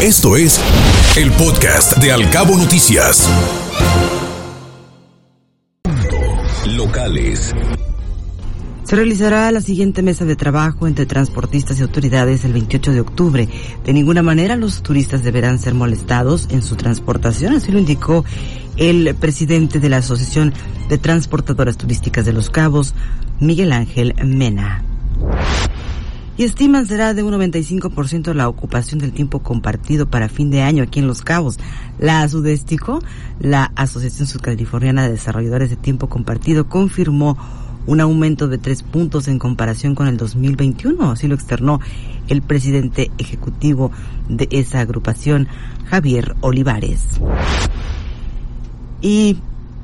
Esto es el podcast de Alcabo Noticias. Locales. Se realizará la siguiente mesa de trabajo entre transportistas y autoridades el 28 de octubre. De ninguna manera los turistas deberán ser molestados en su transportación, así lo indicó el presidente de la Asociación de Transportadoras Turísticas de Los Cabos, Miguel Ángel Mena y estiman será de un 95% la ocupación del tiempo compartido para fin de año aquí en Los Cabos. La Sudestico, la Asociación Sudcaliforniana de Desarrolladores de Tiempo Compartido, confirmó un aumento de tres puntos en comparación con el 2021, así lo externó el presidente ejecutivo de esa agrupación, Javier Olivares. Y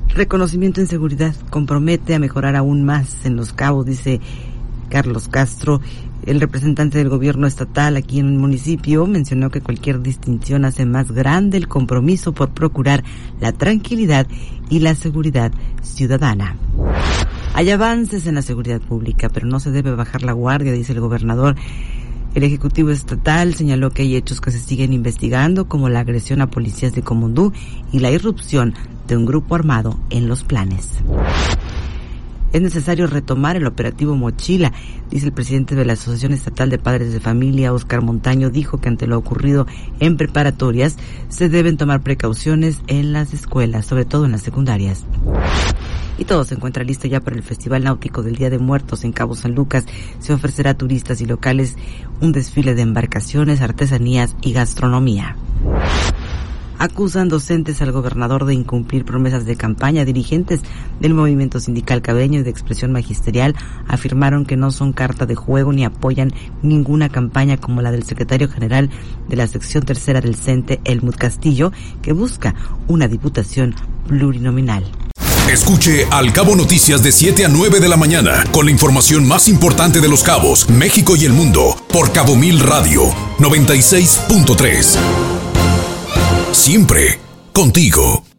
reconocimiento en seguridad compromete a mejorar aún más en Los Cabos, dice Carlos Castro, el representante del gobierno estatal aquí en el municipio mencionó que cualquier distinción hace más grande el compromiso por procurar la tranquilidad y la seguridad ciudadana. Hay avances en la seguridad pública, pero no se debe bajar la guardia, dice el gobernador. El Ejecutivo Estatal señaló que hay hechos que se siguen investigando, como la agresión a policías de Comundú y la irrupción de un grupo armado en los planes. Es necesario retomar el operativo Mochila, dice el presidente de la Asociación Estatal de Padres de Familia, Oscar Montaño, dijo que ante lo ocurrido en preparatorias se deben tomar precauciones en las escuelas, sobre todo en las secundarias. Y todo se encuentra listo ya para el Festival Náutico del Día de Muertos en Cabo San Lucas. Se ofrecerá a turistas y locales un desfile de embarcaciones, artesanías y gastronomía acusan docentes al gobernador de incumplir promesas de campaña. Dirigentes del movimiento sindical cabeño y de expresión magisterial afirmaron que no son carta de juego ni apoyan ninguna campaña como la del secretario general de la sección tercera del CENTE, Elmut Castillo, que busca una diputación plurinominal. Escuche Al Cabo Noticias de 7 a 9 de la mañana con la información más importante de los cabos, México y el mundo por Cabo Mil Radio 96.3 siempre contigo.